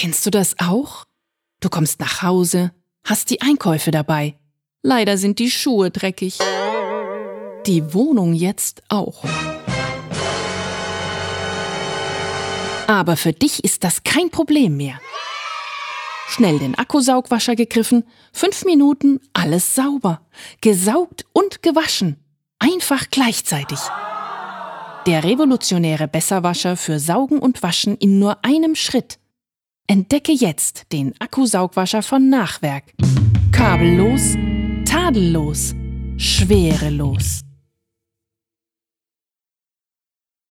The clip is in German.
Kennst du das auch? Du kommst nach Hause, hast die Einkäufe dabei. Leider sind die Schuhe dreckig. Die Wohnung jetzt auch. Aber für dich ist das kein Problem mehr. Schnell den Akkusaugwascher gegriffen, fünf Minuten, alles sauber, gesaugt und gewaschen. Einfach gleichzeitig. Der revolutionäre Besserwascher für Saugen und Waschen in nur einem Schritt. Entdecke jetzt den Akkusaugwascher von Nachwerk. Kabellos, tadellos, schwerelos.